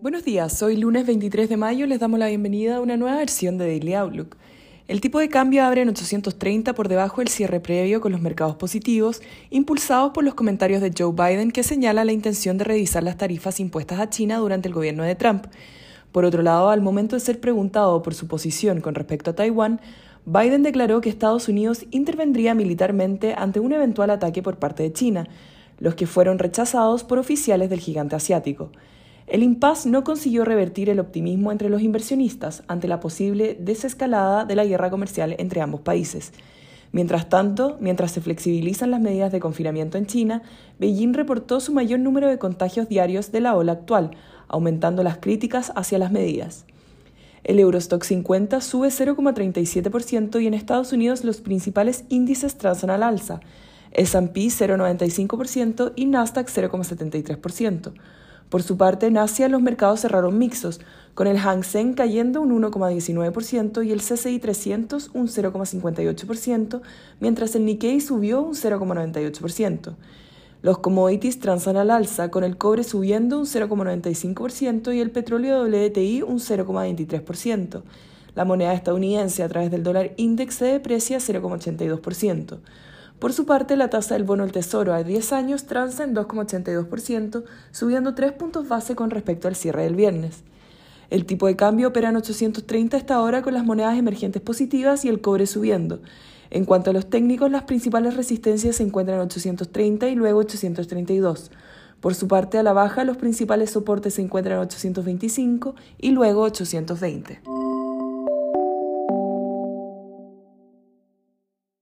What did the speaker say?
Buenos días, hoy lunes 23 de mayo les damos la bienvenida a una nueva versión de Daily Outlook. El tipo de cambio abre en 830 por debajo del cierre previo con los mercados positivos, impulsados por los comentarios de Joe Biden que señala la intención de revisar las tarifas impuestas a China durante el gobierno de Trump. Por otro lado, al momento de ser preguntado por su posición con respecto a Taiwán, Biden declaró que Estados Unidos intervendría militarmente ante un eventual ataque por parte de China, los que fueron rechazados por oficiales del gigante asiático. El impasse no consiguió revertir el optimismo entre los inversionistas ante la posible desescalada de la guerra comercial entre ambos países. Mientras tanto, mientras se flexibilizan las medidas de confinamiento en China, Beijing reportó su mayor número de contagios diarios de la ola actual, aumentando las críticas hacia las medidas. El Eurostock 50 sube 0,37% y en Estados Unidos los principales índices transan al alza, S&P 0,95% y Nasdaq 0,73%. Por su parte, en Asia los mercados cerraron mixtos, con el Hang Seng cayendo un 1,19% y el CCI 300 un 0,58%, mientras el Nikkei subió un 0,98%. Los commodities transan al alza, con el cobre subiendo un 0,95% y el petróleo WTI un 0,23%. La moneda estadounidense a través del dólar index se deprecia 0,82%. Por su parte, la tasa del bono del Tesoro a 10 años transa en 2,82%, subiendo 3 puntos base con respecto al cierre del viernes. El tipo de cambio opera en 830 hasta ahora con las monedas emergentes positivas y el cobre subiendo. En cuanto a los técnicos, las principales resistencias se encuentran en 830 y luego 832. Por su parte, a la baja, los principales soportes se encuentran en 825 y luego 820.